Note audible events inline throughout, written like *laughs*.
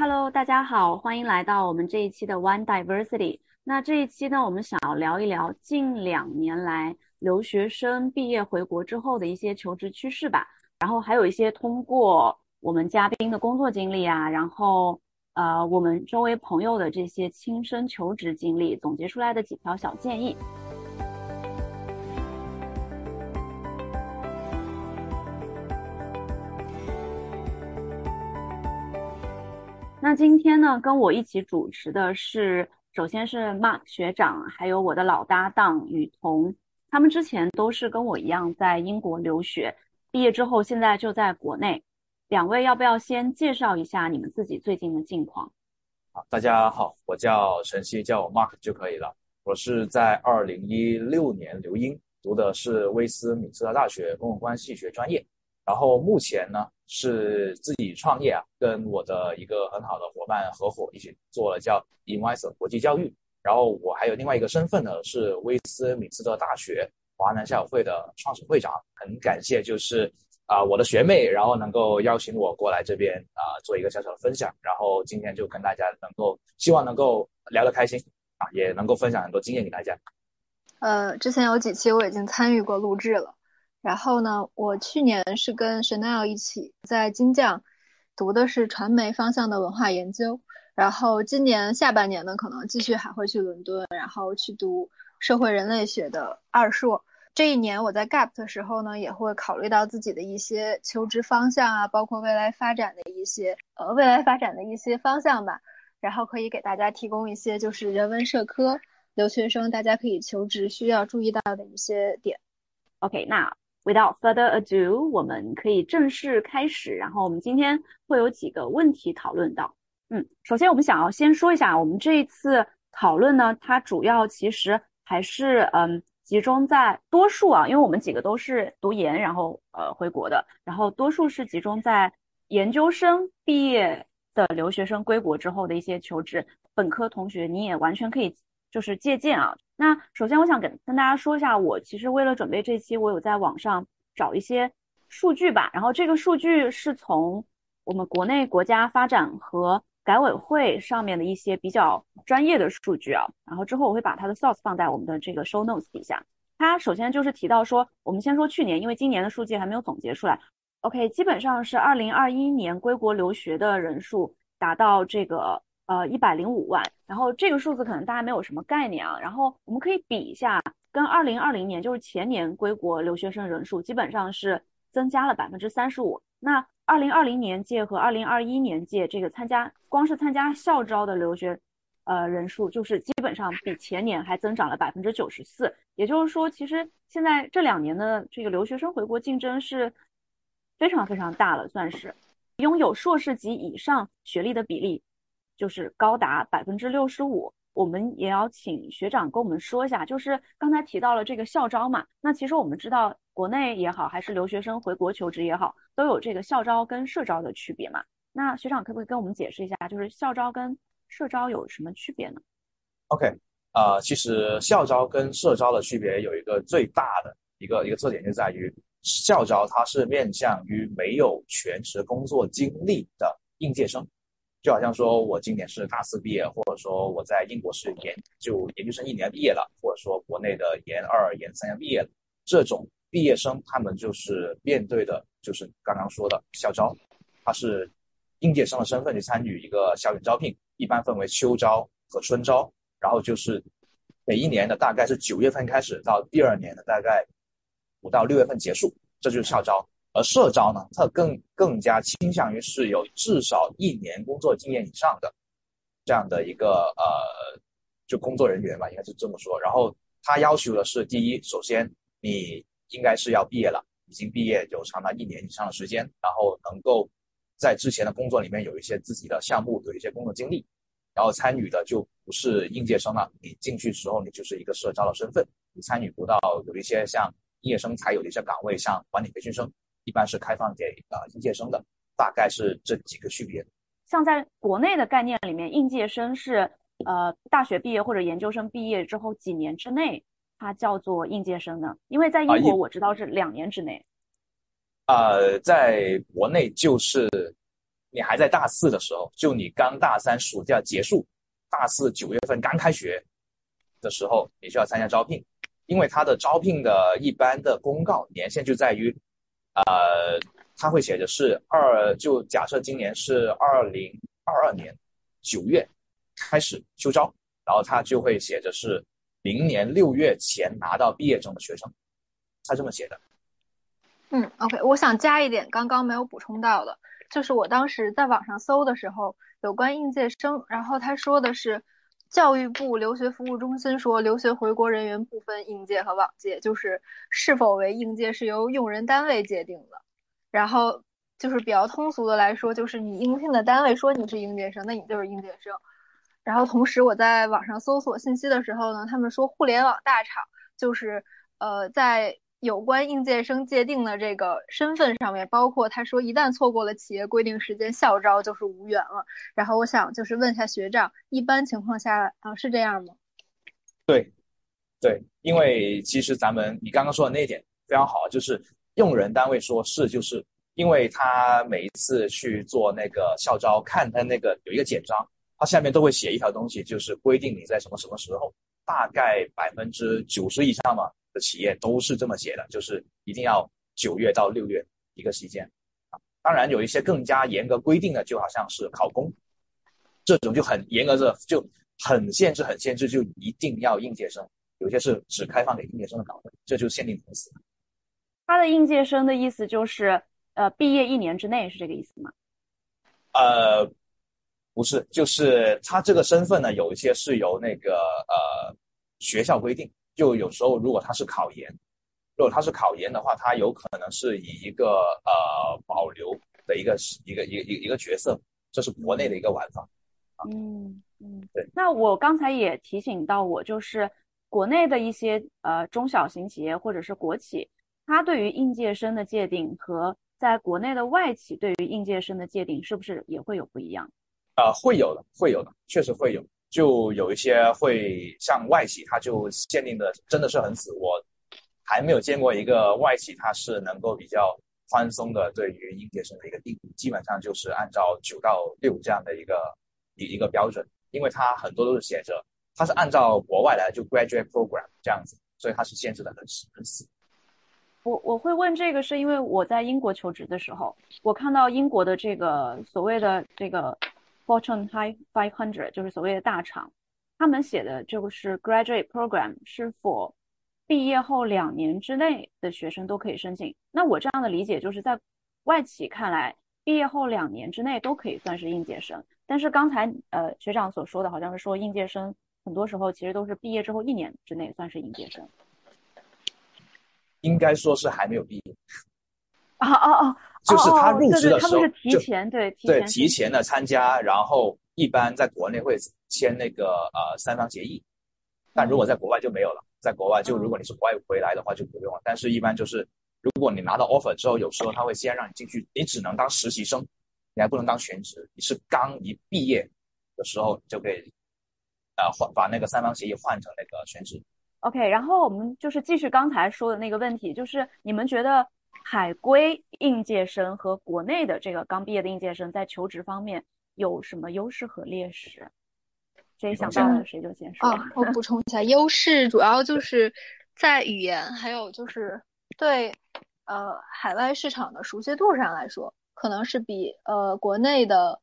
Hello，大家好，欢迎来到我们这一期的 One Diversity。那这一期呢，我们想要聊一聊近两年来留学生毕业回国之后的一些求职趋势吧。然后还有一些通过我们嘉宾的工作经历啊，然后呃我们周围朋友的这些亲身求职经历总结出来的几条小建议。那今天呢，跟我一起主持的是，首先是 Mark 学长，还有我的老搭档雨桐，他们之前都是跟我一样在英国留学，毕业之后现在就在国内。两位要不要先介绍一下你们自己最近的近况？好，大家好，我叫陈曦，叫我 Mark 就可以了。我是在二零一六年留英，读的是威斯敏斯特大学公共关系学专业。然后目前呢是自己创业啊，跟我的一个很好的伙伴合伙一起做了叫 Invisor 国际教育。然后我还有另外一个身份呢，是威斯敏斯特大学华南校友会的创始会长。很感谢就是啊我的学妹，然后能够邀请我过来这边啊做一个小小的分享。然后今天就跟大家能够希望能够聊得开心啊，也能够分享很多经验给大家。呃，之前有几期我已经参与过录制了。然后呢，我去年是跟 Chanel 一起在金匠读的是传媒方向的文化研究，然后今年下半年呢，可能继续还会去伦敦，然后去读社会人类学的二硕。这一年我在 Gap 的时候呢，也会考虑到自己的一些求职方向啊，包括未来发展的一些呃未来发展的一些方向吧，然后可以给大家提供一些就是人文社科留学生大家可以求职需要注意到的一些点。OK，那。Without further ado，我们可以正式开始。然后我们今天会有几个问题讨论到。嗯，首先我们想要先说一下，我们这一次讨论呢，它主要其实还是嗯集中在多数啊，因为我们几个都是读研然后呃回国的，然后多数是集中在研究生毕业的留学生归国之后的一些求职。本科同学你也完全可以就是借鉴啊。那首先，我想跟跟大家说一下，我其实为了准备这期，我有在网上找一些数据吧。然后这个数据是从我们国内国家发展和改委会上面的一些比较专业的数据啊。然后之后我会把它的 source 放在我们的这个 show notes 底下。它首先就是提到说，我们先说去年，因为今年的数据还没有总结出来。OK，基本上是二零二一年归国留学的人数达到这个。呃，一百零五万，然后这个数字可能大家没有什么概念啊。然后我们可以比一下，跟二零二零年，就是前年归国留学生人数基本上是增加了百分之三十五。那二零二零年届和二零二一年届这个参加光是参加校招的留学，呃人数就是基本上比前年还增长了百分之九十四。也就是说，其实现在这两年的这个留学生回国竞争是非常非常大了，算是拥有硕士及以上学历的比例。就是高达百分之六十五，我们也要请学长跟我们说一下，就是刚才提到了这个校招嘛，那其实我们知道国内也好，还是留学生回国求职也好，都有这个校招跟社招的区别嘛。那学长可不可以跟我们解释一下，就是校招跟社招有什么区别呢？OK，呃，其实校招跟社招的区别有一个最大的一个一个特点，就在于校招它是面向于没有全职工作经历的应届生。就好像说，我今年是大四毕业，或者说我在英国是研就研究生一年毕业了，或者说国内的研二、研三要毕业了，这种毕业生他们就是面对的，就是刚刚说的校招，他是应届生的身份去参与一个校园招聘，一般分为秋招和春招，然后就是每一年的大概是九月份开始，到第二年的大概五到六月份结束，这就是校招。而社招呢，它更更加倾向于是有至少一年工作经验以上的这样的一个呃，就工作人员吧，应该是这么说。然后他要求的是，第一，首先你应该是要毕业了，已经毕业有长达一年以上的时间，然后能够在之前的工作里面有一些自己的项目，有一些工作经历，然后参与的就不是应届生了，你进去时候你就是一个社招的身份，你参与不到有一些像应届生才有的一些岗位，像管理培训生。一般是开放给呃应届生的，大概是这几个区别。像在国内的概念里面，应届生是呃大学毕业或者研究生毕业之后几年之内，它叫做应届生呢？因为在英国我知道是两年之内。呃，在国内就是你还在大四的时候，就你刚大三暑假结束，大四九月份刚开学的时候，你就要参加招聘，因为它的招聘的一般的公告年限就在于，呃，它会写着是二，就假设今年是二零二二年九月开始秋招，然后它就会写着是明年六月前拿到毕业证的学生，他这么写的。嗯，OK，我想加一点，刚刚没有补充到的，就是我当时在网上搜的时候，有关应届生，然后他说的是，教育部留学服务中心说，留学回国人员不分应届和往届，就是是否为应届是由用人单位界定的，然后就是比较通俗的来说，就是你应聘的单位说你是应届生，那你就是应届生。然后同时我在网上搜索信息的时候呢，他们说互联网大厂就是呃在。有关应届生界定的这个身份上面，包括他说一旦错过了企业规定时间校招就是无缘了。然后我想就是问一下学长，一般情况下啊是这样吗？对，对，因为其实咱们你刚刚说的那一点非常好，就是用人单位说是就是，因为他每一次去做那个校招，看他那个有一个简章，他下面都会写一条东西，就是规定你在什么什么时候，大概百分之九十以上嘛。的企业都是这么写的，就是一定要九月到六月一个时间啊。当然有一些更加严格规定的，就好像是考公这种就很严格的，就很限制、很限制，就一定要应届生。有些是只开放给应届生的岗位，这就限定公司。他的应届生的意思就是，呃，毕业一年之内是这个意思吗？呃，不是，就是他这个身份呢，有一些是由那个呃学校规定。就有时候，如果他是考研，如果他是考研的话，他有可能是以一个呃保留的一个一个一个一个角色，这是国内的一个玩法。嗯嗯，对。那我刚才也提醒到我，就是国内的一些呃中小型企业或者是国企，它对于应届生的界定和在国内的外企对于应届生的界定，是不是也会有不一样？呃，会有的，会有的，确实会有。就有一些会像外企，它就限定的真的是很死。我还没有见过一个外企，它是能够比较宽松的对于应届生的一个定，基本上就是按照九到六这样的一个一一个标准，因为它很多都是写着，它是按照国外来就 graduate program 这样子，所以它是限制的很死很死。我我会问这个，是因为我在英国求职的时候，我看到英国的这个所谓的这个。Fortune High Five Hundred 就是所谓的大厂，他们写的就是 Graduate Program 是 for 毕业后两年之内的学生都可以申请。那我这样的理解就是在外企看来，毕业后两年之内都可以算是应届生。但是刚才呃学长所说的好像是说应届生很多时候其实都是毕业之后一年之内算是应届生。应该说是还没有毕业。啊啊啊！就是他入职的时候，提前对对提前的参加，然后一般在国内会签那个呃三方协议，但如果在国外就没有了。在国外就如果你是国外回来的话就不用了，但是一般就是如果你拿到 offer 之后，有时候他会先让你进去，你只能当实习生，你还不能当全职。你是刚一毕业的时候就可以呃换把那个三方协议换成那个全职。OK，然后我们就是继续刚才说的那个问题，就是你们觉得？海归应届生和国内的这个刚毕业的应届生在求职方面有什么优势和劣势？谁想到了谁就先说。啊，我补充一下，优势主要就是在语言，还有就是对呃海外市场的熟悉度上来说，可能是比呃国内的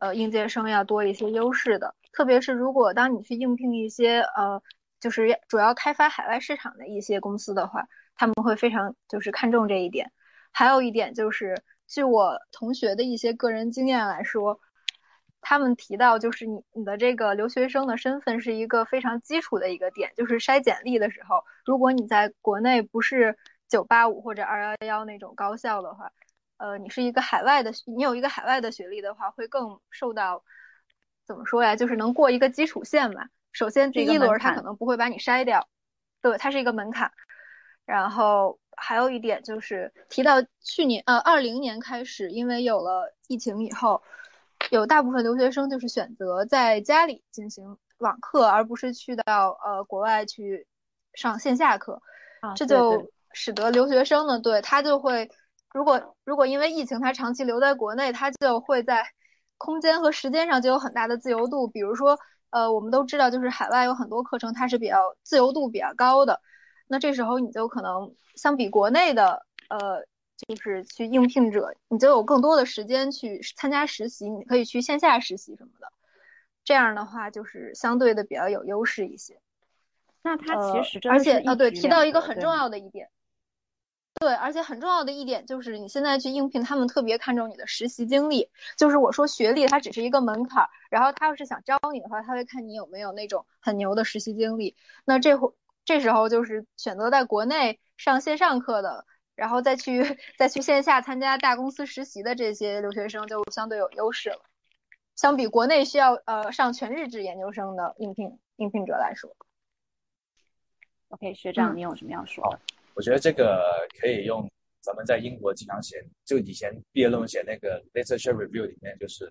呃应届生要多一些优势的。特别是如果当你去应聘一些呃就是主要开发海外市场的一些公司的话。他们会非常就是看重这一点，还有一点就是，据我同学的一些个人经验来说，他们提到就是你你的这个留学生的身份是一个非常基础的一个点，就是筛简历的时候，如果你在国内不是九八五或者二幺幺那种高校的话，呃，你是一个海外的，你有一个海外的学历的话，会更受到怎么说呀？就是能过一个基础线吧。首先第一轮他可能不会把你筛掉，对，它是一个门槛。然后还有一点就是提到去年呃二零年开始，因为有了疫情以后，有大部分留学生就是选择在家里进行网课，而不是去到呃国外去上线下课，这就使得留学生呢，对他就会如果如果因为疫情他长期留在国内，他就会在空间和时间上就有很大的自由度。比如说，呃，我们都知道，就是海外有很多课程它是比较自由度比较高的，那这时候你就可能相比国内的，呃，就是去应聘者，你就有更多的时间去参加实习，你可以去线下实习什么的，这样的话就是相对的比较有优势一些。那他其实而且啊，对，提到一个很重要的一点。对，而且很重要的一点就是，你现在去应聘，他们特别看重你的实习经历。就是我说学历它只是一个门槛儿，然后他要是想招你的话，他会看你有没有那种很牛的实习经历。那这会这时候就是选择在国内上线上课的，然后再去再去线下参加大公司实习的这些留学生就相对有优势了，相比国内需要呃上全日制研究生的应聘应聘者来说。OK，学长，你有什么要说的？我觉得这个可以用咱们在英国经常写，就以前毕业论文写那个 literature review 里面，就是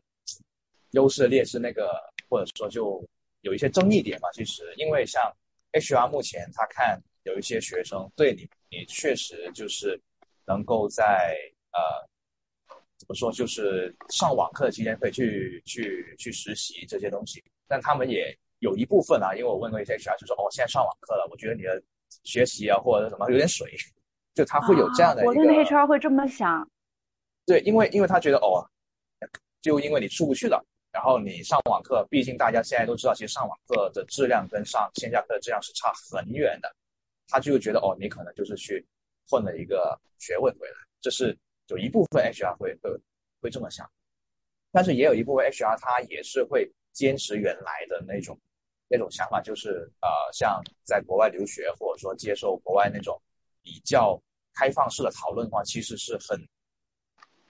优势劣势那个，或者说就有一些争议点嘛。其实，因为像 HR 目前他看有一些学生对你，你确实就是能够在呃怎么说，就是上网课期间可以去去去实习这些东西，但他们也有一部分啊，因为我问过一些 HR，就说哦，现在上网课了，我觉得你的。学习啊，或者什么有点水，就他会有这样的一个。我的 HR 会这么想。对，因为因为他觉得哦，就因为你出不去了，然后你上网课，毕竟大家现在都知道，其实上网课的质量跟上线下课的质量是差很远的。他就会觉得哦，你可能就是去混了一个学位回来，这是有一部分 HR 会会会这么想，但是也有一部分 HR 他也是会坚持原来的那种。那种想法就是，呃，像在国外留学，或者说接受国外那种比较开放式的讨论的话，其实是很，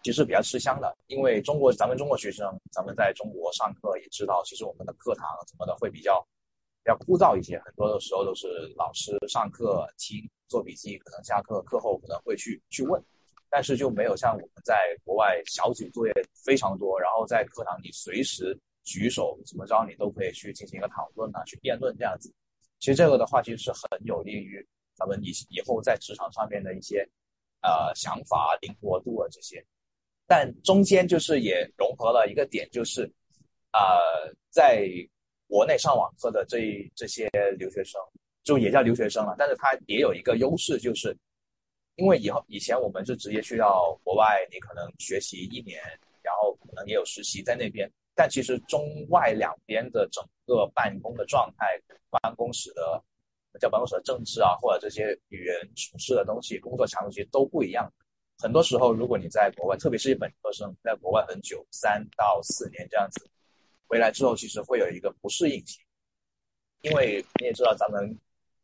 其实比较吃香的。因为中国，咱们中国学生，咱们在中国上课也知道，其实我们的课堂什么的会比较比较枯燥一些，很多的时候都是老师上课听做笔记，可能下课课后可能会去去问，但是就没有像我们在国外小组作业非常多，然后在课堂里随时。举手怎么着，你都可以去进行一个讨论啊，去辩论这样子。其实这个的话，其实是很有利于咱们以以后在职场上面的一些呃想法、灵活度啊这些。但中间就是也融合了一个点，就是呃，在国内上网课的这这些留学生，就也叫留学生了，但是他也有一个优势，就是因为以后以前我们是直接去到国外，你可能学习一年，然后可能也有实习在那边。但其实中外两边的整个办公的状态、办公室的叫办公室的政治啊，或者这些语言处事的东西、工作强度其实都不一样。很多时候，如果你在国外，特别是一本科生在国外很久，三到四年这样子，回来之后其实会有一个不适应期，因为你也知道，咱们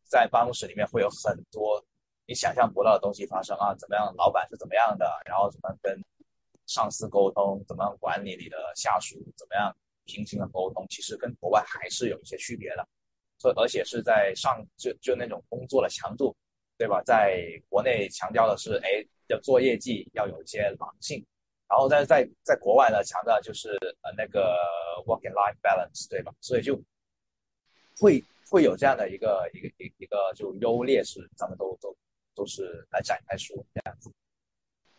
在办公室里面会有很多你想象不到的东西发生啊，怎么样，老板是怎么样的，然后怎么跟。上司沟通怎么样管理你的下属，怎么样平行的沟通，其实跟国外还是有一些区别的。所以而且是在上就就那种工作的强度，对吧？在国内强调的是，哎，要做业绩，要有一些狼性。然后在在在国外呢，强调就是呃那个 work and life balance，对吧？所以就会会有这样的一个一个一一个就优劣势，咱们都都都是来展开说这样子。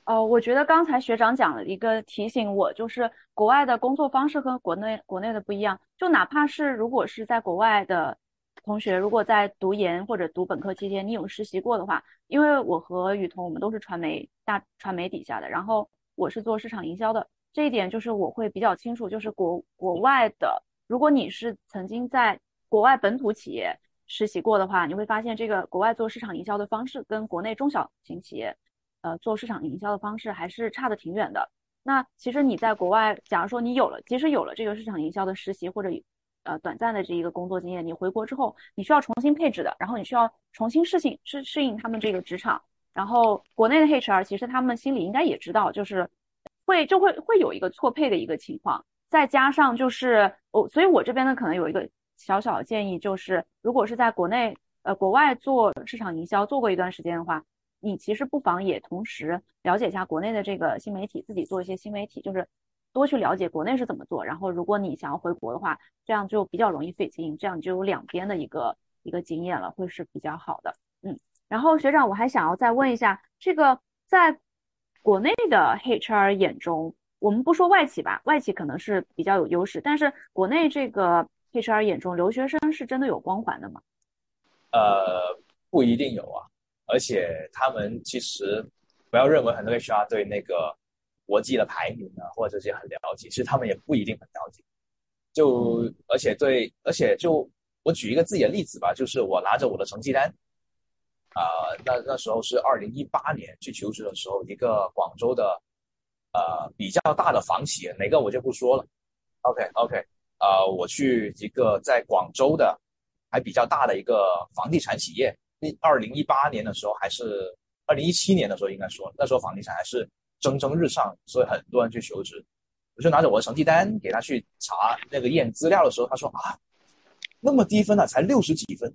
哦，我觉得刚才学长讲了一个提醒我，就是国外的工作方式和国内国内的不一样。就哪怕是如果是在国外的同学，如果在读研或者读本科期间你有实习过的话，因为我和雨桐我们都是传媒大传媒底下的，然后我是做市场营销的，这一点就是我会比较清楚，就是国国外的，如果你是曾经在国外本土企业实习过的话，你会发现这个国外做市场营销的方式跟国内中小型企业。呃，做市场营销的方式还是差的挺远的。那其实你在国外，假如说你有了，即使有了这个市场营销的实习或者呃短暂的这一个工作经验，你回国之后，你需要重新配置的，然后你需要重新适应适适应他们这个职场。然后国内的 HR 其实他们心里应该也知道，就是会就会会有一个错配的一个情况。再加上就是我，所以我这边呢可能有一个小小的建议，就是如果是在国内呃国外做市场营销做过一段时间的话。你其实不妨也同时了解一下国内的这个新媒体，自己做一些新媒体，就是多去了解国内是怎么做。然后，如果你想要回国的话，这样就比较容易 fit in，这样就有两边的一个一个经验了，会是比较好的。嗯，然后学长，我还想要再问一下，这个在国内的 HR 眼中，我们不说外企吧，外企可能是比较有优势，但是国内这个 HR 眼中，留学生是真的有光环的吗？呃，不一定有啊，而且他们其实不要认为很多 HR 对那个国际的排名啊或者这些很了解，其实他们也不一定很了解。就而且对，而且就我举一个自己的例子吧，就是我拿着我的成绩单，啊、那那时候是二零一八年去求职的时候，一个广州的呃比较大的房企，哪个我就不说了。OK OK，呃，我去一个在广州的还比较大的一个房地产企业，二零一八年的时候还是二零一七年的时候应该说，那时候房地产还是蒸蒸日上，所以很多人去求职。我就拿着我的成绩单给他去查那个验资料的时候，他说啊，那么低分啊，才六十几分。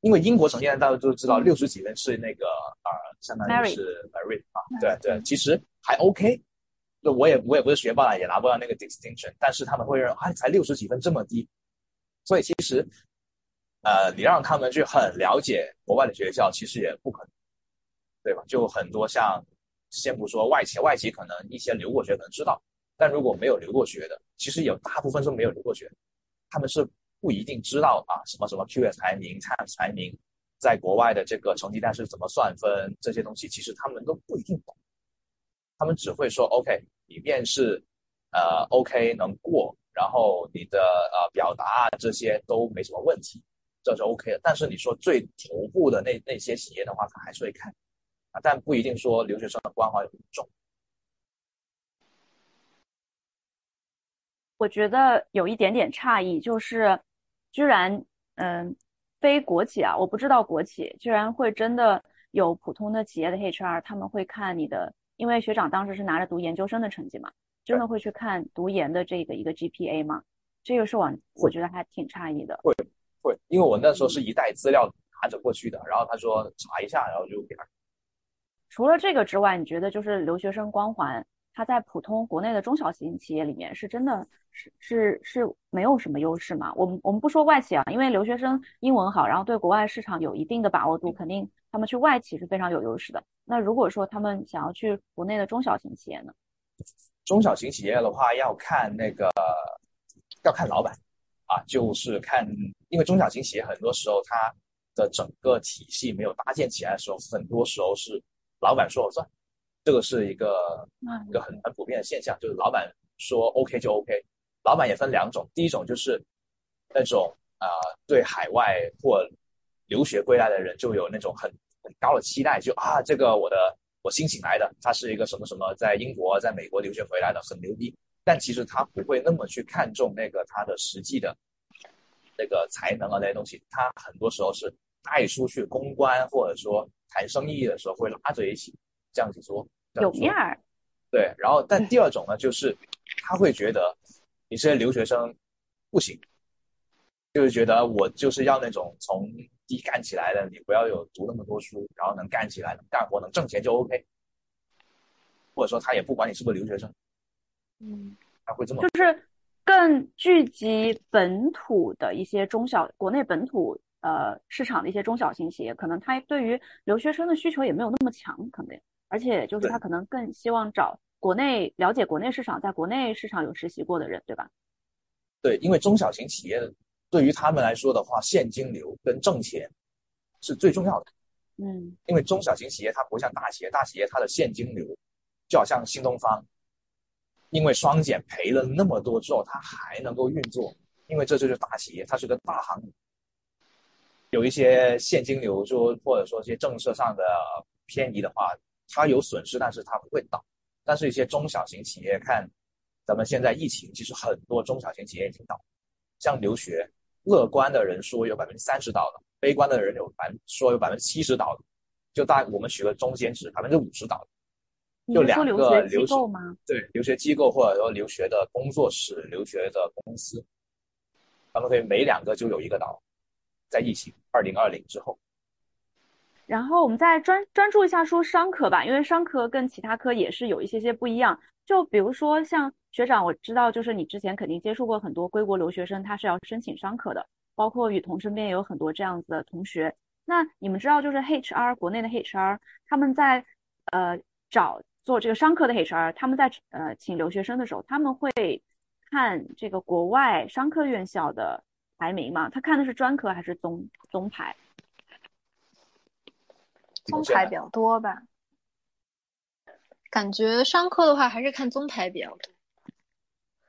因为英国成绩单大家都知道，六十几分是那个呃，相当于是 merit 啊，对对，其实还 OK。就我也我也不是学霸，也拿不到那个 distinction，但是他们会认为啊，才六十几分这么低，所以其实呃，你让他们去很了解国外的学校，其实也不可能，对吧？就很多像先不说外企，外企可能一些留过学可能知道。但如果没有留过学的，其实有大部分是没有留过学，他们是不一定知道啊什么什么 QS 排名、Times 排名，在国外的这个成绩单是怎么算分这些东西，其实他们都不一定懂，他们只会说 OK，你面试呃 OK 能过，然后你的呃表达啊这些都没什么问题，这是 OK 的。但是你说最头部的那那些企业的话，他还是会看啊，但不一定说留学生的关怀有多重。我觉得有一点点诧异，就是居然，嗯，非国企啊，我不知道国企居然会真的有普通的企业的 HR，他们会看你的，因为学长当时是拿着读研究生的成绩嘛，真的会去看读研的这个一个 GPA 吗？这个是我我觉得还挺诧异的。会会，因为我那时候是一袋资料拿着过去的，然后他说查一下，然后就给他。除了这个之外，你觉得就是留学生光环？它在普通国内的中小型企业里面是真的是是是没有什么优势吗？我们我们不说外企啊，因为留学生英文好，然后对国外市场有一定的把握度，肯定他们去外企是非常有优势的。那如果说他们想要去国内的中小型企业呢？中小型企业的话，要看那个要看老板啊，就是看，因为中小型企业很多时候它的整个体系没有搭建起来的时候，很多时候是老板说了算。这个是一个一个很很普遍的现象，就是老板说 OK 就 OK。老板也分两种，第一种就是那种啊，对海外或留学归来的人就有那种很很高的期待，就啊，这个我的我新请来的，他是一个什么什么，在英国、在美国留学回来的，很牛逼。但其实他不会那么去看重那个他的实际的那个才能啊那些东西，他很多时候是带出去公关或者说谈生意的时候会拉着一起。这样子说有面儿，对。然后，但第二种呢，就是他会觉得你这些留学生不行，就是觉得我就是要那种从低干起来的，你不要有读那么多书，然后能干起来、能干活、能挣钱就 OK。或者说，他也不管你是不是留学生，嗯，他会这么就是更聚集本土的一些中小国内本土。呃，市场的一些中小型企业，可能他对于留学生的需求也没有那么强，可能，而且就是他可能更希望找国内了解国内市场，在国内市场有实习过的人，对吧？对，因为中小型企业对于他们来说的话，现金流跟挣钱是最重要的。嗯，因为中小型企业它不像大企业，大企业它的现金流就好像新东方，因为双减赔了那么多之后，它还能够运作，因为这就是大企业，它是个大行业。有一些现金流，就或者说一些政策上的偏移的话，它有损失，但是它不会倒。但是，一些中小型企业，看咱们现在疫情，其实很多中小型企业已经倒。像留学，乐观的人说有百分之三十倒了，悲观的人有百说有百分之七十倒了。就大我们取个中间值，百分之五十倒了。就两个留学机构吗？对，留学机构或者说留学的工作室、留学的公司，他们可以每两个就有一个倒。在疫情二零二零之后，然后我们再专专注一下说商科吧，因为商科跟其他科也是有一些些不一样。就比如说像学长，我知道就是你之前肯定接触过很多归国留学生，他是要申请商科的，包括雨桐身边也有很多这样子的同学。那你们知道就是 HR 国内的 HR 他们在呃找。做这个商科的 HR，他们在呃请留学生的时候，他们会看这个国外商科院校的排名嘛？他看的是专科还是综综排？综排比较多吧。感觉商科的话还是看综排比较多。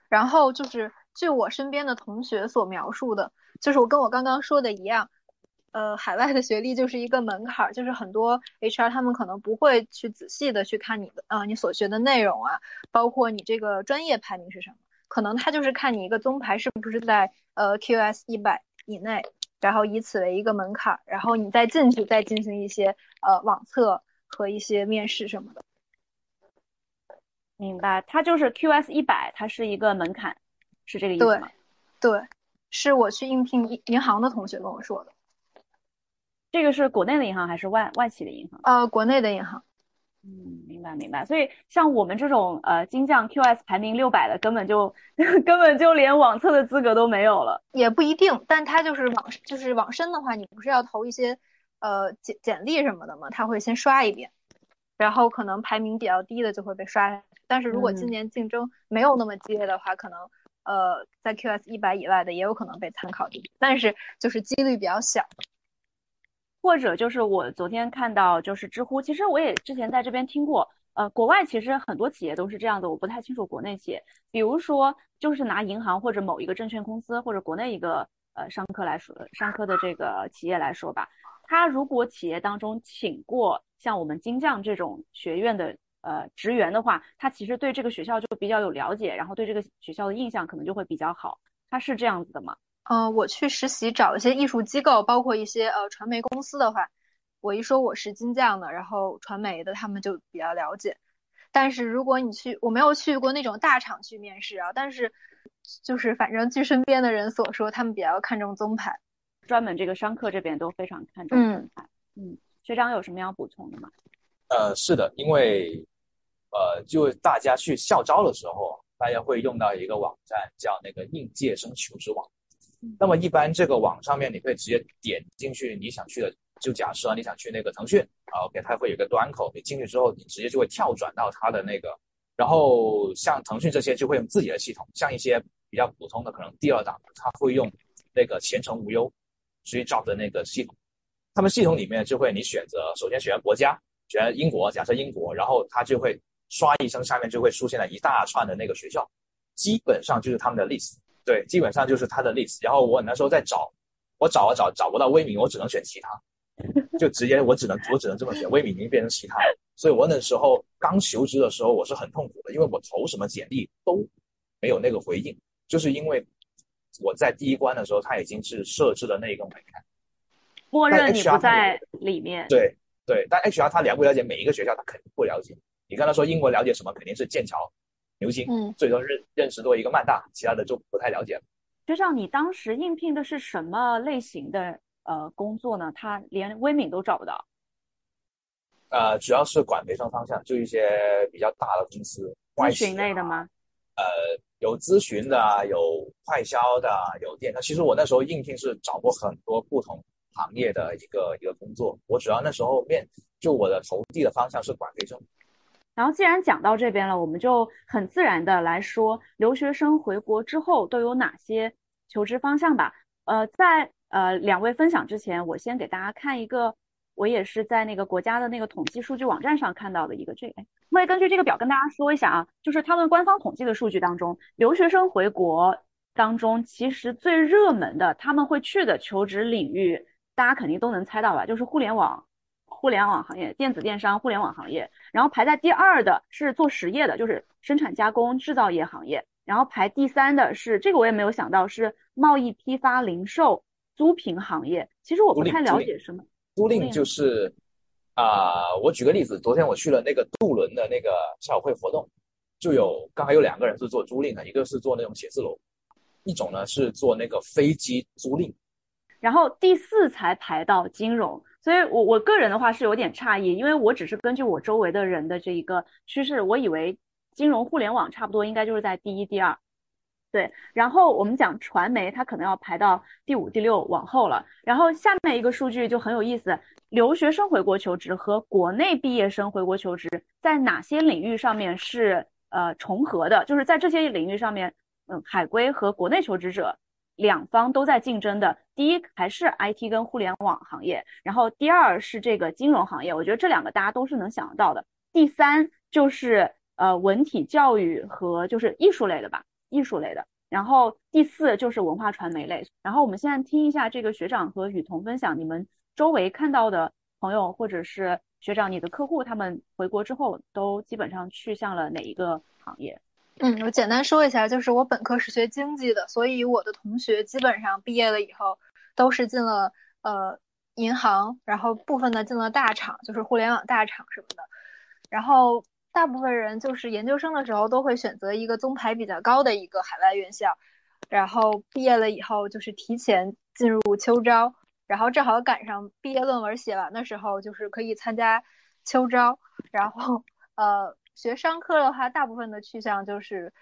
然后就是据我身边的同学所描述的，就是我跟我刚刚说的一样。呃，海外的学历就是一个门槛儿，就是很多 HR 他们可能不会去仔细的去看你的，呃，你所学的内容啊，包括你这个专业排名是什么，可能他就是看你一个综排是不是在呃 QS 一百以内，然后以此为一个门槛儿，然后你再进去再进行一些呃网测和一些面试什么的。明白，它就是 QS 一百，它是一个门槛，是这个意思吗？对，对，是我去应聘银银行的同学跟我说的。这个是国内的银行还是外外企的银行？呃，国内的银行。嗯，明白明白。所以像我们这种呃金匠 QS 排名六百的，根本就 *laughs* 根本就连网测的资格都没有了。也不一定，但他就是网就是网申的话，你不是要投一些呃简简历什么的吗？他会先刷一遍，然后可能排名比较低的就会被刷下去。但是如果今年竞争没有那么激烈的话，可能呃在 QS 一百以外的也有可能被参考进去，但是就是几率比较小。或者就是我昨天看到，就是知乎，其实我也之前在这边听过，呃，国外其实很多企业都是这样的，我不太清楚国内企业。比如说，就是拿银行或者某一个证券公司或者国内一个呃商科来说，商科的这个企业来说吧，他如果企业当中请过像我们金匠这种学院的呃职员的话，他其实对这个学校就比较有了解，然后对这个学校的印象可能就会比较好。他是这样子的吗？呃，我去实习找一些艺术机构，包括一些呃传媒公司的话，我一说我是金匠的，然后传媒的他们就比较了解。但是如果你去，我没有去过那种大厂去面试啊，但是就是反正据身边的人所说，他们比较看重综排，专门这个商科这边都非常看重综排。嗯，学长有什么要补充的吗？呃，是的，因为呃，就大家去校招的时候，大家会用到一个网站叫那个应届生求职网。那么一般这个网上面，你可以直接点进去你想去的，就假设你想去那个腾讯啊，OK，它会有一个端口，你进去之后，你直接就会跳转到它的那个，然后像腾讯这些就会用自己的系统，像一些比较普通的可能第二档，它会用那个前程无忧，直接找的那个系统，他们系统里面就会你选择，首先选国家，选英国，假设英国，然后它就会刷一声，下面就会出现了一大串的那个学校，基本上就是他们的 list。对，基本上就是他的 list。然后我那时候在找，我找啊找，找不到威敏，我只能选其他，就直接我只能我只能这么选，威敏已经变成其他。所以我那时候刚求职的时候，我是很痛苦的，因为我投什么简历都没有那个回应，就是因为我在第一关的时候他已经是设置了那个门槛，默认你不在里面。对对，但 HR 他了不了解每一个学校，他肯定不了解。你跟他说英国了解什么，肯定是剑桥。牛津，嗯，最多认认识多一个曼大，其他的就不太了解了。学长，你当时应聘的是什么类型的呃工作呢？他连微敏都找不到。呃，主要是管培生方向，就一些比较大的公司，咨询类的吗？呃，有咨询的，有快销的，有电。其实我那时候应聘是找过很多不同行业的一个一个工作。我主要那时候面就我的投递的方向是管培生。然后既然讲到这边了，我们就很自然的来说，留学生回国之后都有哪些求职方向吧。呃，在呃两位分享之前，我先给大家看一个，我也是在那个国家的那个统计数据网站上看到的一个这个。我也根据这个表跟大家说一下啊，就是他们官方统计的数据当中，留学生回国当中，其实最热门的他们会去的求职领域，大家肯定都能猜到吧，就是互联网。互联网行业、电子电商、互联网行业，然后排在第二的是做实业的，就是生产加工制造业行业，然后排第三的是这个我也没有想到是贸易批发零售租赁行业。其实我不太了解什么租赁就是啊，我举个例子，昨天我去了那个渡轮的那个校友会活动，就有刚才有两个人是做租赁的，一个是做那种写字楼，一种呢是做那个飞机租赁，然后第四才排到金融。所以，我我个人的话是有点诧异，因为我只是根据我周围的人的这一个趋势，我以为金融互联网差不多应该就是在第一、第二，对。然后我们讲传媒，它可能要排到第五、第六往后了。然后下面一个数据就很有意思，留学生回国求职和国内毕业生回国求职在哪些领域上面是呃重合的？就是在这些领域上面，嗯，海归和国内求职者两方都在竞争的。第一还是 IT 跟互联网行业，然后第二是这个金融行业。我觉得这两个大家都是能想得到的。第三就是呃文体教育和就是艺术类的吧，艺术类的。然后第四就是文化传媒类。然后我们现在听一下这个学长和雨桐分享你们。周围看到的朋友，或者是学长，你的客户，他们回国之后都基本上去向了哪一个行业？嗯，我简单说一下，就是我本科是学经济的，所以我的同学基本上毕业了以后都是进了呃银行，然后部分的进了大厂，就是互联网大厂什么的。然后大部分人就是研究生的时候都会选择一个综排比较高的一个海外院校，然后毕业了以后就是提前进入秋招。然后正好赶上毕业论文写完的时候，就是可以参加秋招。然后，呃，学商科的话，大部分的去向就是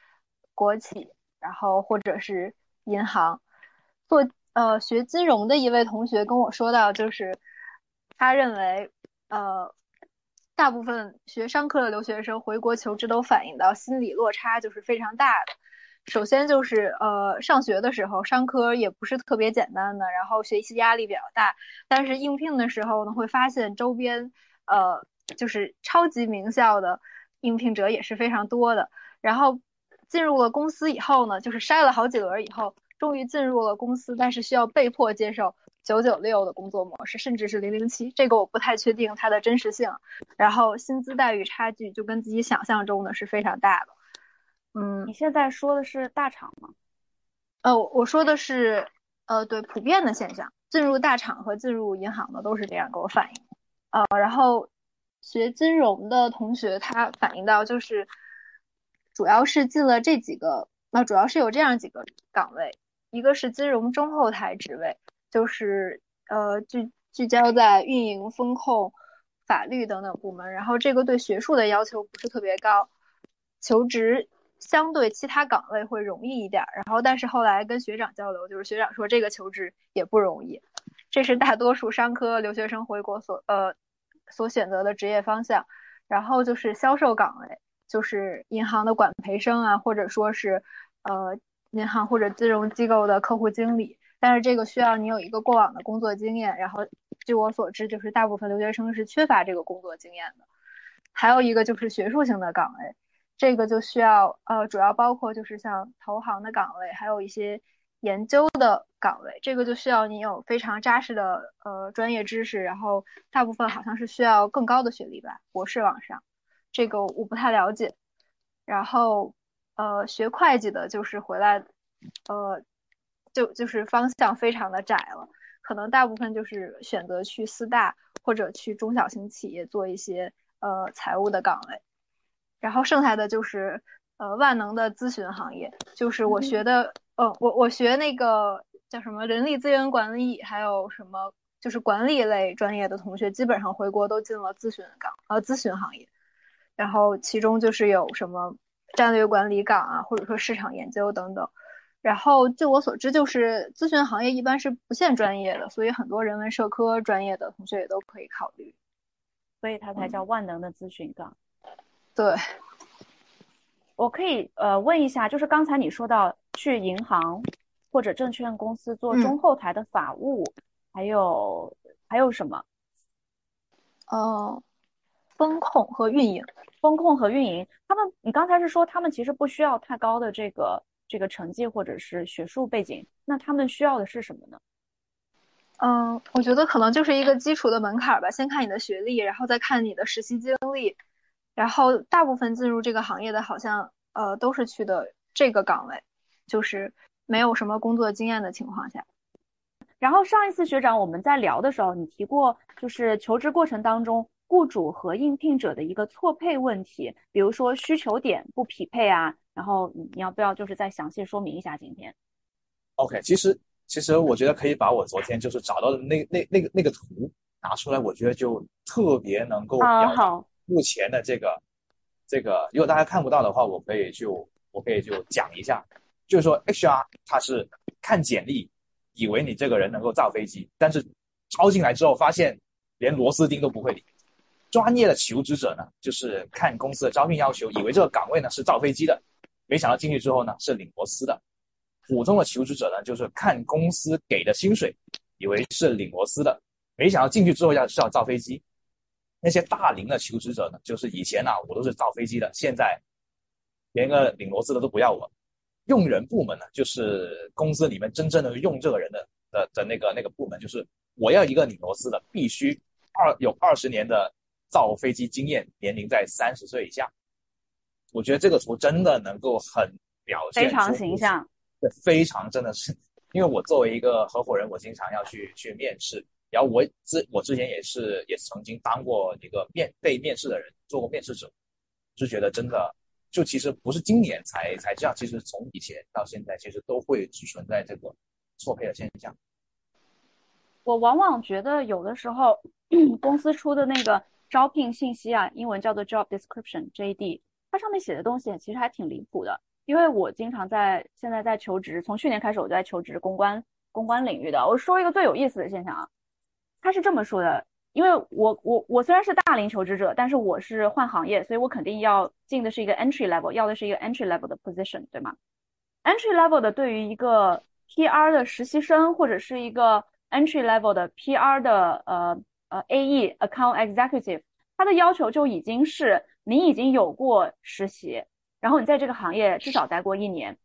国企，然后或者是银行。做呃学金融的一位同学跟我说到，就是他认为，呃，大部分学商科的留学生回国求职都反映到心理落差就是非常大的。首先就是呃，上学的时候商科也不是特别简单的，然后学习压力比较大。但是应聘的时候呢，会发现周边呃就是超级名校的应聘者也是非常多的。然后进入了公司以后呢，就是筛了好几轮以后，终于进入了公司，但是需要被迫接受九九六的工作模式，甚至是零零七。这个我不太确定它的真实性。然后薪资待遇差距就跟自己想象中的是非常大的。嗯，你现在说的是大厂吗？呃，我说的是，呃，对，普遍的现象，进入大厂和进入银行的都是这样给我反映。呃，然后学金融的同学他反映到就是，主要是进了这几个，那主要是有这样几个岗位，一个是金融中后台职位，就是呃聚聚焦在运营、风控、法律等等部门，然后这个对学术的要求不是特别高，求职。相对其他岗位会容易一点，然后但是后来跟学长交流，就是学长说这个求职也不容易，这是大多数商科留学生回国所呃所选择的职业方向。然后就是销售岗位，就是银行的管培生啊，或者说是呃银行或者金融机构的客户经理，但是这个需要你有一个过往的工作经验。然后据我所知，就是大部分留学生是缺乏这个工作经验的。还有一个就是学术性的岗位。这个就需要呃，主要包括就是像投行的岗位，还有一些研究的岗位。这个就需要你有非常扎实的呃专业知识，然后大部分好像是需要更高的学历吧，博士往上。这个我不太了解。然后呃，学会计的就是回来，呃，就就是方向非常的窄了，可能大部分就是选择去四大或者去中小型企业做一些呃财务的岗位。然后剩下的就是呃万能的咨询行业，就是我学的呃我我学那个叫什么人力资源管理，还有什么就是管理类专业的同学，基本上回国都进了咨询岗呃咨询行业，然后其中就是有什么战略管理岗啊，或者说市场研究等等。然后据我所知，就是咨询行业一般是不限专业的，所以很多人文社科专业的同学也都可以考虑，所以它才叫万能的咨询岗。对，我可以呃问一下，就是刚才你说到去银行或者证券公司做中后台的法务，还有还有什么？呃，风控和运营，风控和运营，他们你刚才是说他们其实不需要太高的这个这个成绩或者是学术背景，那他们需要的是什么呢？嗯，我觉得可能就是一个基础的门槛吧，先看你的学历，然后再看你的实习经历。然后大部分进入这个行业的，好像呃都是去的这个岗位，就是没有什么工作经验的情况下。然后上一次学长我们在聊的时候，你提过就是求职过程当中雇主和应聘者的一个错配问题，比如说需求点不匹配啊。然后你要不要就是再详细说明一下今天？OK，其实其实我觉得可以把我昨天就是找到的那那那个那个图拿出来，我觉得就特别能够啊好。目前的这个，这个如果大家看不到的话，我可以就我可以就讲一下，就是说 HR 他是看简历，以为你这个人能够造飞机，但是招进来之后发现连螺丝钉都不会理。专业的求职者呢，就是看公司的招聘要求，以为这个岗位呢是造飞机的，没想到进去之后呢是拧螺丝的。普通的求职者呢，就是看公司给的薪水，以为是拧螺丝的，没想到进去之后要是要造飞机。那些大龄的求职者呢，就是以前呢我都是造飞机的，现在连个拧螺丝的都不要我。用人部门呢，就是公司里面真正的用这个人的的的那个那个部门，就是我要一个拧螺丝的，必须二有二十年的。造飞机经验，年龄在三十岁以下，我觉得这个图真的能够很表现非常形象，对，非常真的是，因为我作为一个合伙人，我经常要去去面试，然后我之我之前也是也曾经当过一个面被面试的人，做过面试者，就觉得真的就其实不是今年才才这样，其实从以前到现在，其实都会存在这个错配的现象。我往往觉得有的时候公司出的那个。招聘信息啊，英文叫做 job description（JD），它上面写的东西其实还挺离谱的。因为我经常在现在在求职，从去年开始我就在求职公关公关领域的。我说一个最有意思的现象啊，他是这么说的：因为我我我虽然是大龄求职者，但是我是换行业，所以我肯定要进的是一个 entry level，要的是一个 entry level 的 position，对吗？entry level 的对于一个 PR 的实习生或者是一个 entry level 的 PR 的呃。呃，A E Account Executive，他的要求就已经是你已经有过实习，然后你在这个行业至少待过一年。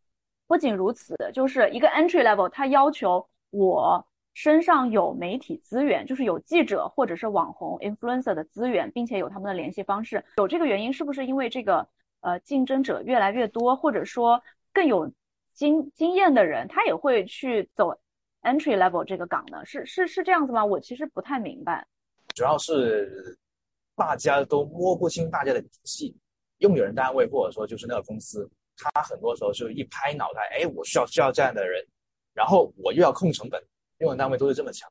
不仅如此，就是一个 Entry Level，他要求我身上有媒体资源，就是有记者或者是网红 Influencer 的资源，并且有他们的联系方式。有这个原因，是不是因为这个呃竞争者越来越多，或者说更有经经验的人，他也会去走 Entry Level 这个岗呢？是是是这样子吗？我其实不太明白。主要是大家都摸不清大家的底细，用人单位或者说就是那个公司，他很多时候就一拍脑袋，哎，我需要需要这样的人，然后我又要控成本，用人单位都是这么强。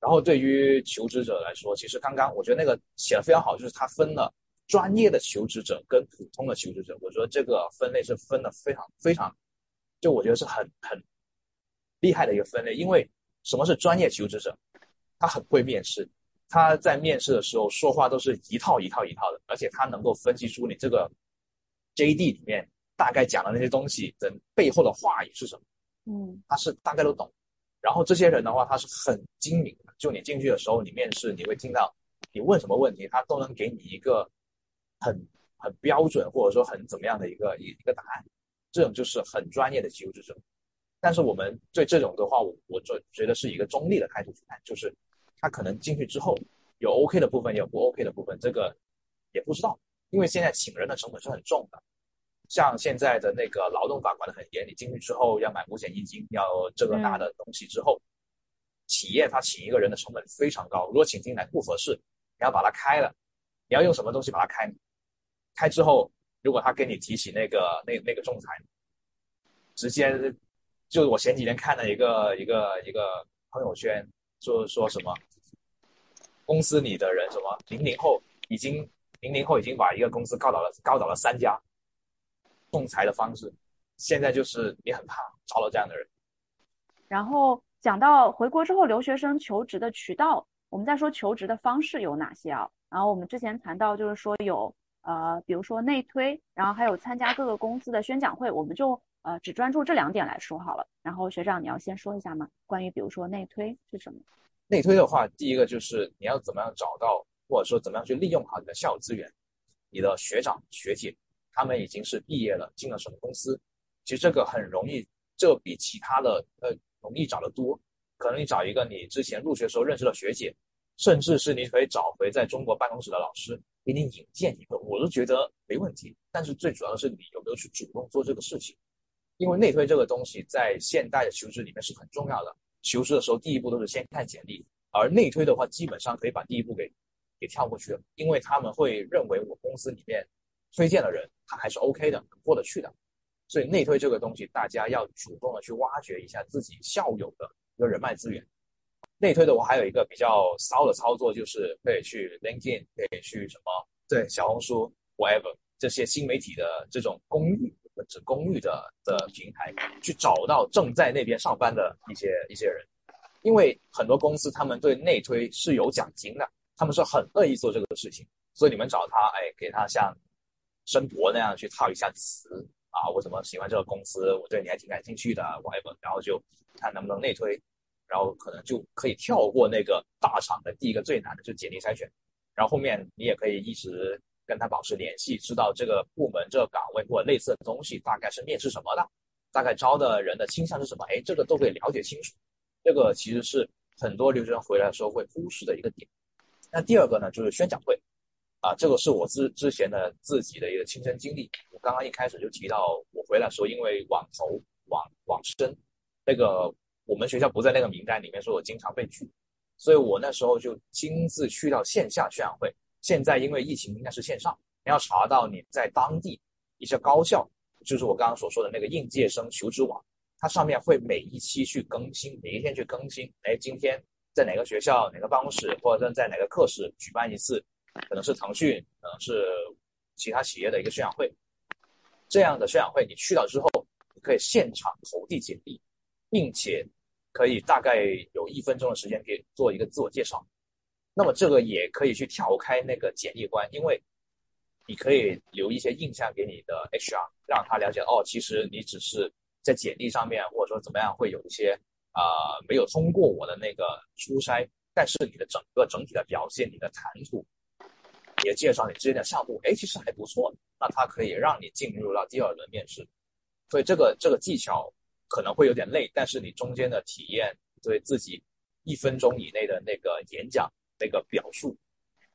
然后对于求职者来说，其实刚刚我觉得那个写的非常好，就是他分了专业的求职者跟普通的求职者，我觉得这个分类是分的非常非常，就我觉得是很很厉害的一个分类。因为什么是专业求职者？他很会面试。他在面试的时候说话都是一套一套一套的，而且他能够分析出你这个 JD 里面大概讲的那些东西的背后的话语是什么。嗯，他是大概都懂。然后这些人的话，他是很精明的。就你进去的时候，你面试你会听到，你问什么问题，他都能给你一个很很标准或者说很怎么样的一个一一个答案。这种就是很专业的求职者。但是我们对这种的话，我我觉觉得是一个中立的态度去看，就是。他可能进去之后有 OK 的部分，有不 OK 的部分，这个也不知道，因为现在请人的成本是很重的。像现在的那个劳动法管得很严，你进去之后要买五险一金，要这个那的东西之后，企业他请一个人的成本非常高。如果请进来不合适，你要把它开了，你要用什么东西把它开？开之后，如果他跟你提起那个那那个仲裁，直接就我前几天看了一个一个一个朋友圈，就是说什么。公司里的人什么零零后已经零零后已经把一个公司告倒了，告倒了三家，仲裁的方式，现在就是你很怕招到这样的人。然后讲到回国之后留学生求职的渠道，我们再说求职的方式有哪些啊？然后我们之前谈到就是说有呃，比如说内推，然后还有参加各个公司的宣讲会，我们就呃只专注这两点来说好了。然后学长你要先说一下吗？关于比如说内推是什么？内推的话，第一个就是你要怎么样找到，或者说怎么样去利用好你的校友资源，你的学长学姐，他们已经是毕业了，进了什么公司，其实这个很容易，这比其他的呃容易找得多。可能你找一个你之前入学时候认识的学姐，甚至是你可以找回在中国办公室的老师给你引荐一个，我都觉得没问题。但是最主要的是你有没有去主动做这个事情，因为内推这个东西在现代的求职里面是很重要的。求职的时候，第一步都是先看简历，而内推的话，基本上可以把第一步给给跳过去了，因为他们会认为我公司里面推荐的人他还是 OK 的，过得去的。所以内推这个东西，大家要主动的去挖掘一下自己校友的一个人脉资源。内推的我，还有一个比较骚的操作，就是可以去 LinkedIn，可以去什么对小红书，whatever 这些新媒体的这种公寓。者公寓的的平台去找到正在那边上班的一些一些人，因为很多公司他们对内推是有奖金的，他们是很乐意做这个事情。所以你们找他，哎，给他像申博那样去套一下词啊，我怎么喜欢这个公司，我对你还挺感兴趣的，whatever，然后就看能不能内推，然后可能就可以跳过那个大厂的第一个最难的就简历筛选，然后后面你也可以一直跟他保持联系，知道这个部门这个岗位或者类似的东西大概是面试什么的，大概招的人的倾向是什么，哎，这个都可以了解清楚。这个其实是很多留学生回来的时候会忽视的一个点。那第二个呢，就是宣讲会。啊，这个是我之之前的自己的一个亲身经历。我刚刚一开始就提到，我回来的时候因为网投网网申，那个我们学校不在那个名单里面，所以我经常被拒，所以我那时候就亲自去到线下宣讲会。现在因为疫情应该是线上，你要查到你在当地一些高校，就是我刚刚所说的那个应届生求职网，它上面会每一期去更新，每一天去更新。哎，今天在哪个学校、哪个办公室，或者在哪个课室举办一次。可能是腾讯，可能是其他企业的一个宣讲会，这样的宣讲会你去了之后，你可以现场投递简历，并且可以大概有一分钟的时间给做一个自我介绍。那么这个也可以去调开那个简历关，因为你可以留一些印象给你的 HR，让他了解哦，其实你只是在简历上面或者说怎么样会有一些啊没有通过我的那个初筛，但是你的整个整体的表现，你的谈吐。也介绍你之前的项目，哎，其实还不错，那它可以让你进入到第二轮面试，所以这个这个技巧可能会有点累，但是你中间的体验对自己一分钟以内的那个演讲那个表述。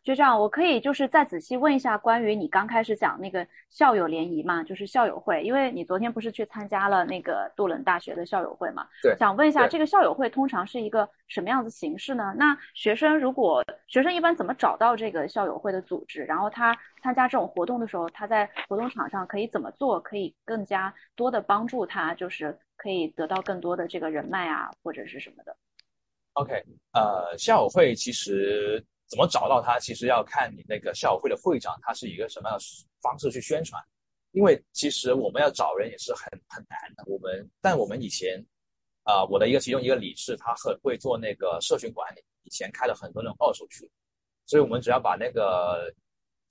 学长，我可以就是再仔细问一下关于你刚开始讲那个校友联谊嘛，就是校友会，因为你昨天不是去参加了那个杜伦大学的校友会嘛？对。想问一下，这个校友会通常是一个什么样子形式呢？那学生如果学生一般怎么找到这个校友会的组织？然后他参加这种活动的时候，他在活动场上可以怎么做，可以更加多的帮助他，就是可以得到更多的这个人脉啊，或者是什么的？OK，呃，校友会其实。怎么找到他？其实要看你那个校会的会长，他是以一个什么样的方式去宣传。因为其实我们要找人也是很很难的。我们但我们以前，啊，我的一个其中一个理事，他很会做那个社群管理，以前开了很多那种二手群，所以我们只要把那个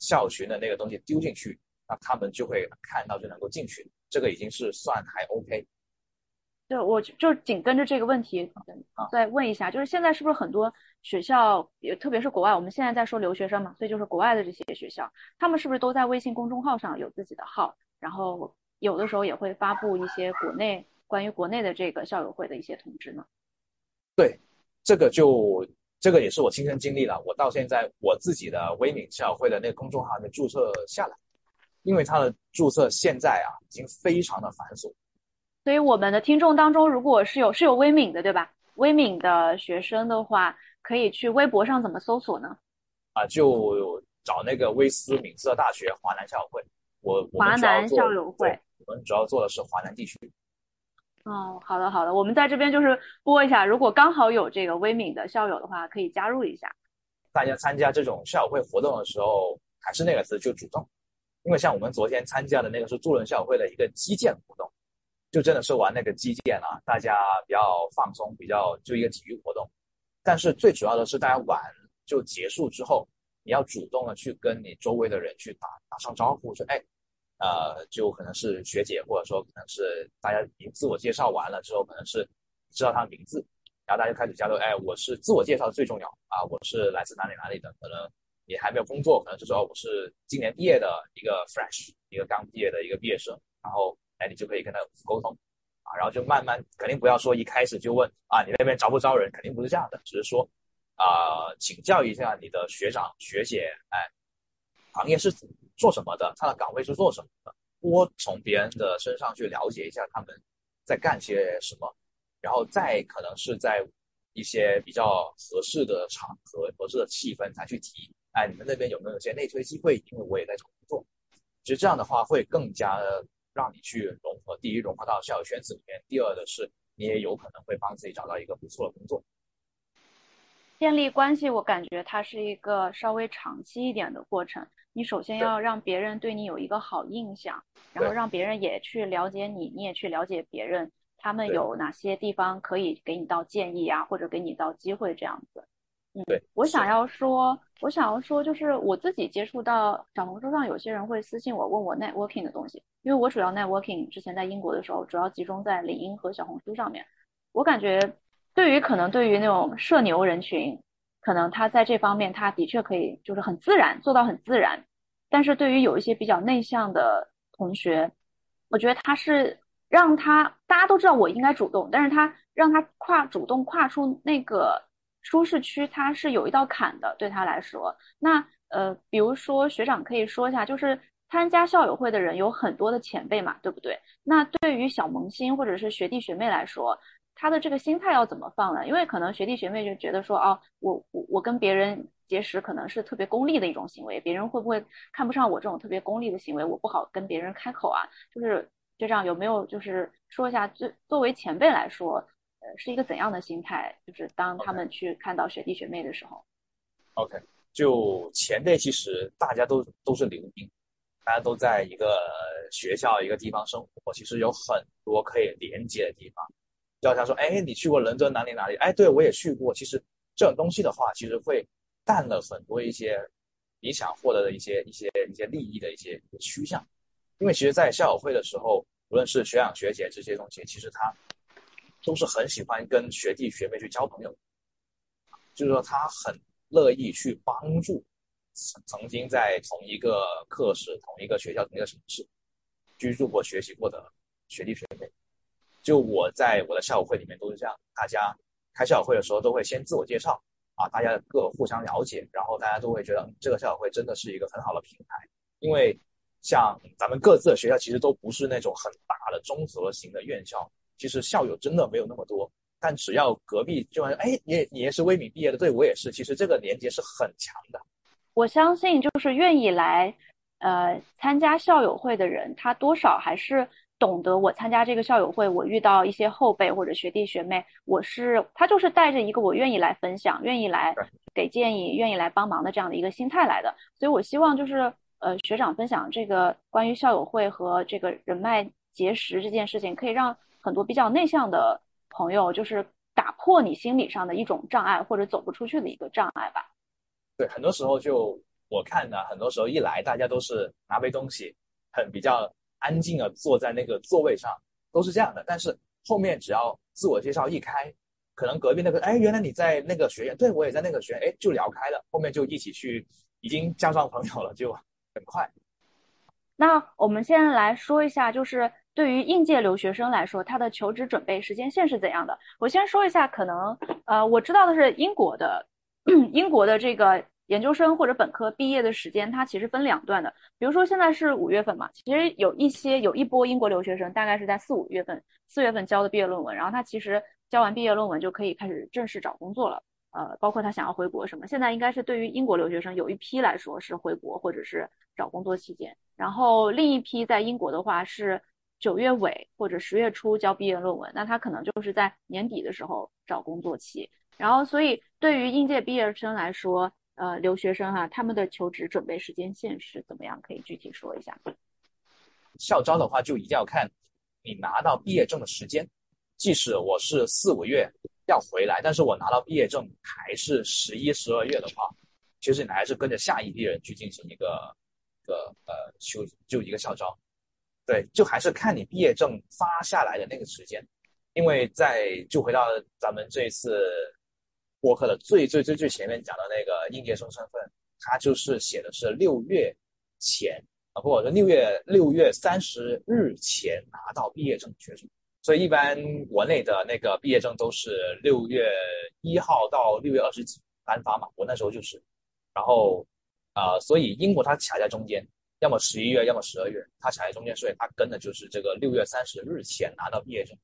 校群的那个东西丢进去，那他们就会看到就能够进去。这个已经是算还 OK。对，我就紧跟着这个问题再问一下，就是现在是不是很多学校，也特别是国外，我们现在在说留学生嘛，所以就是国外的这些学校，他们是不是都在微信公众号上有自己的号，然后有的时候也会发布一些国内关于国内的这个校友会的一些通知呢？对，这个就这个也是我亲身经历了，我到现在我自己的微敏校友会的那个公众号还没注册下来，因为它的注册现在啊已经非常的繁琐。所以我们的听众当中，如果是有是有微敏的，对吧？微敏的学生的话，可以去微博上怎么搜索呢？啊，就找那个威斯敏斯特大学华南校友会。我华南校友会，我们主要做的是华南地区。哦，好的好的，我们在这边就是播一下，如果刚好有这个微敏的校友的话，可以加入一下。大家参加这种校友会活动的时候，还是那个词，就主动。因为像我们昨天参加的那个是助人校友会的一个基建活动。就真的是玩那个击剑啊，大家比较放松，比较就一个体育活动。但是最主要的是，大家玩就结束之后，你要主动的去跟你周围的人去打打上招呼，说哎，呃，就可能是学姐，或者说可能是大家已经自我介绍完了之后，可能是知道他的名字，然后大家开始交流，哎，我是自我介绍最重要啊，我是来自哪里哪里的，可能你还没有工作，可能就说我是今年毕业的一个 fresh，一个刚毕业的一个毕业生，然后。哎，你就可以跟他沟通，啊，然后就慢慢，肯定不要说一开始就问啊，你那边招不招人？肯定不是这样的，只是说，啊，请教一下你的学长学姐，哎，行业是做什么的？他的岗位是做什么的？多从别人的身上去了解一下他们在干些什么，然后再可能是在一些比较合适的场合、合适的气氛才去提，哎，你们那边有没有些内推机会？因为我也在找工作，其实这样的话会更加的。让你去融合，第一融合到校友圈子里面，第二的是你也有可能会帮自己找到一个不错的工作。建立关系，我感觉它是一个稍微长期一点的过程。你首先要让别人对你有一个好印象，然后让别人也去了解你，你也去了解别人，他们有哪些地方可以给你到建议啊，或者给你到机会这样子。嗯，对，我想要说，我想要说，就是我自己接触到小红书上有些人会私信我问我 networking 的东西，因为我主要 networking 之前在英国的时候，主要集中在领英和小红书上面。我感觉对于可能对于那种社牛人群，可能他在这方面他的确可以就是很自然做到很自然，但是对于有一些比较内向的同学，我觉得他是让他大家都知道我应该主动，但是他让他跨主动跨出那个。舒适区它是有一道坎的，对他来说。那呃，比如说学长可以说一下，就是参加校友会的人有很多的前辈嘛，对不对？那对于小萌新或者是学弟学妹来说，他的这个心态要怎么放呢？因为可能学弟学妹就觉得说，哦，我我我跟别人结识可能是特别功利的一种行为，别人会不会看不上我这种特别功利的行为？我不好跟别人开口啊。就是学长有没有就是说一下，作作为前辈来说？呃，是一个怎样的心态？就是当他们去看到学弟学妹的时候，OK，就前辈其实大家都都是留英，大家都在一个学校一个地方生活，其实有很多可以连接的地方。就好像说，哎，你去过伦敦哪里哪里？哎，对我也去过。其实这种东西的话，其实会淡了很多一些你想获得的一些一些一些利益的一些趋向。因为其实，在校友会的时候，无论是学长学姐这些东西，其实他。都是很喜欢跟学弟学妹去交朋友，就是说他很乐意去帮助曾经在同一个课室、同一个学校、同一个城市居住过、学习过的学弟学妹。就我在我的校友会里面都是这样，大家开校友会的时候都会先自我介绍啊，大家各互相了解，然后大家都会觉得这个校友会真的是一个很好的平台，因为像咱们各自的学校其实都不是那种很大的综合型的院校。其实校友真的没有那么多，但只要隔壁就哎，你你也是微米毕业的，对我也是。其实这个连接是很强的。我相信，就是愿意来呃参加校友会的人，他多少还是懂得我参加这个校友会，我遇到一些后辈或者学弟学妹，我是他就是带着一个我愿意来分享、愿意来给建议、愿意来帮忙的这样的一个心态来的。所以我希望就是呃学长分享这个关于校友会和这个人脉结识这件事情，可以让。很多比较内向的朋友，就是打破你心理上的一种障碍，或者走不出去的一个障碍吧。对，很多时候就我看呢，很多时候一来，大家都是拿杯东西，很比较安静的坐在那个座位上，都是这样的。但是后面只要自我介绍一开，可能隔壁那个，哎，原来你在那个学院，对我也在那个学院，哎，就聊开了，后面就一起去，已经交上朋友了，就很快。那我们现在来说一下，就是。对于应届留学生来说，他的求职准备时间线是怎样的？我先说一下，可能呃，我知道的是英国的，*clears throat* 英国的这个研究生或者本科毕业的时间，它其实分两段的。比如说现在是五月份嘛，其实有一些有一波英国留学生，大概是在四五月份，四月份交的毕业论文，然后他其实交完毕业论文就可以开始正式找工作了。呃，包括他想要回国什么，现在应该是对于英国留学生有一批来说是回国或者是找工作期间，然后另一批在英国的话是。九月尾或者十月初交毕业论文，那他可能就是在年底的时候找工作期。然后，所以对于应届毕业生来说，呃，留学生哈，他们的求职准备时间线是怎么样？可以具体说一下。校招的话，就一定要看你拿到毕业证的时间。即使我是四五月要回来，但是我拿到毕业证还是十一、十二月的话，其实你还是跟着下一批人去进行一个一个呃修，就一个校招。对，就还是看你毕业证发下来的那个时间，因为在就回到咱们这次播客的最最最最前面讲的那个应届生身份，它就是写的是六月前啊，不，六月六月三十日前拿到毕业证的学生，所以一般国内的那个毕业证都是六月一号到六月二十几颁发嘛，我那时候就是，然后啊，所以英国它卡在中间。要么十一月，要么十二月，他卡在中间，所以他跟的就是这个六月三十日前拿到毕业证。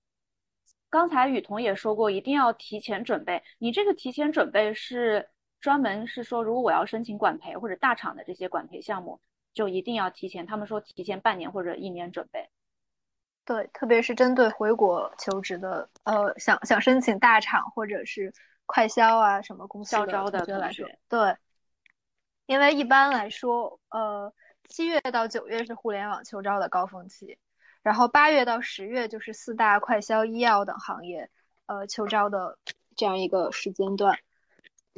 刚才雨桐也说过，一定要提前准备。你这个提前准备是专门是说，如果我要申请管培或者大厂的这些管培项目，就一定要提前。他们说提前半年或者一年准备。对，特别是针对回国求职的，呃，想想申请大厂或者是快销啊什么公司校招的同学来说，对，因为一般来说，呃。七月到九月是互联网秋招的高峰期，然后八月到十月就是四大快销、医药等行业，呃，秋招的这样一个时间段。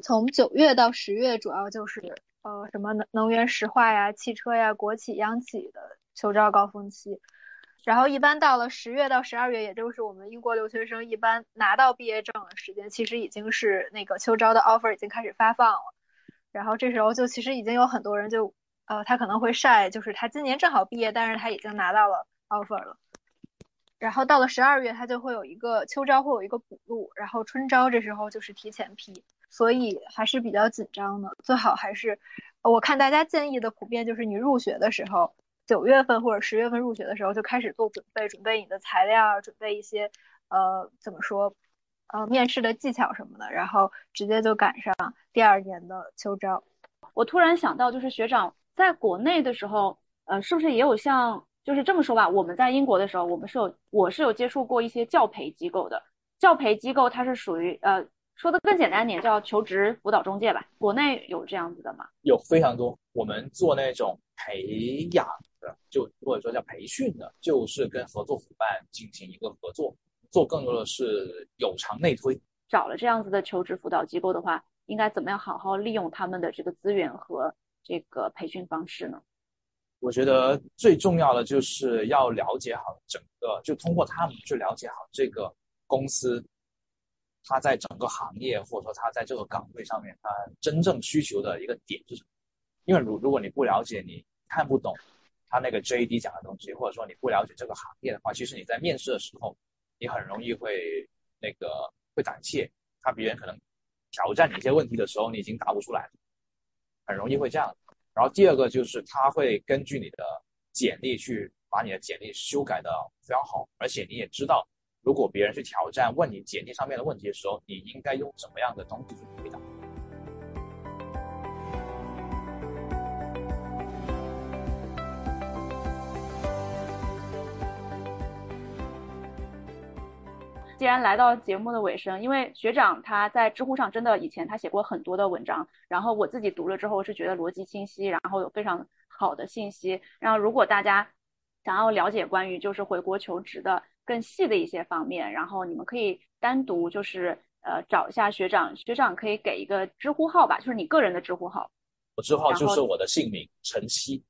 从九月到十月，主要就是呃什么能能源石化呀、汽车呀、国企、央企的秋招高峰期。然后一般到了十月到十二月，也就是我们英国留学生一般拿到毕业证的时间，其实已经是那个秋招的 offer 已经开始发放了。然后这时候就其实已经有很多人就呃他可能会晒，就是他今年正好毕业，但是他已经拿到了 offer 了。然后到了十二月，他就会有一个秋招会有一个补录，然后春招这时候就是提前批，所以还是比较紧张的。最好还是我看大家建议的普遍就是你入学的时候。九月份或者十月份入学的时候就开始做准备，准备你的材料，准备一些呃怎么说呃面试的技巧什么的，然后直接就赶上第二年的秋招。我突然想到，就是学长在国内的时候，呃，是不是也有像就是这么说吧？我们在英国的时候，我们是有我是有接触过一些教培机构的，教培机构它是属于呃说的更简单点叫求职辅导中介吧？国内有这样子的吗？有非常多，我们做那种培养的。就或者说叫培训的，就是跟合作伙伴进行一个合作，做更多的是有偿内推。找了这样子的求职辅导机构的话，应该怎么样好好利用他们的这个资源和这个培训方式呢？我觉得最重要的就是要了解好整个，就通过他们去了解好这个公司，他在整个行业或者说他在这个岗位上面，他真正需求的一个点是什么？因为如如果你不了解，你看不懂。他那个 JD 讲的东西，或者说你不了解这个行业的话，其实你在面试的时候，你很容易会那个会胆怯。他别人可能挑战你一些问题的时候，你已经答不出来，很容易会这样。然后第二个就是他会根据你的简历去把你的简历修改的非常好，而且你也知道，如果别人去挑战问你简历上面的问题的时候，你应该用什么样的东西去回答。既然来到节目的尾声，因为学长他在知乎上真的以前他写过很多的文章，然后我自己读了之后是觉得逻辑清晰，然后有非常好的信息。然后如果大家想要了解关于就是回国求职的更细的一些方面，然后你们可以单独就是呃找一下学长，学长可以给一个知乎号吧，就是你个人的知乎号。我知乎号就是我的姓名陈曦。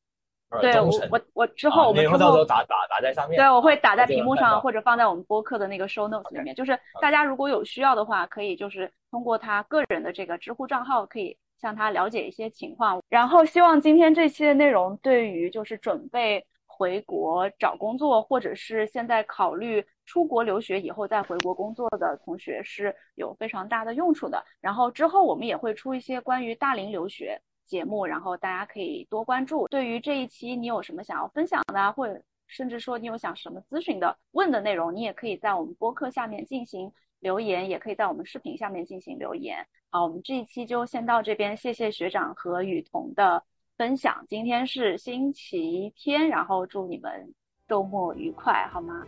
对我我我之后我们之后到时候打打打在上面，对，我会打在屏幕上或者放在我们播客的那个 show notes 里面。就是大家如果有需要的话，可以就是通过他个人的这个知乎账号，可以向他了解一些情况。然后希望今天这期的内容对于就是准备回国找工作，或者是现在考虑出国留学以后再回国工作的同学是有非常大的用处的。然后之后我们也会出一些关于大龄留学。节目，然后大家可以多关注。对于这一期，你有什么想要分享的，或者甚至说你有想什么咨询的、问的内容，你也可以在我们播客下面进行留言，也可以在我们视频下面进行留言。好，我们这一期就先到这边，谢谢学长和雨桐的分享。今天是星期天，然后祝你们周末愉快，好吗？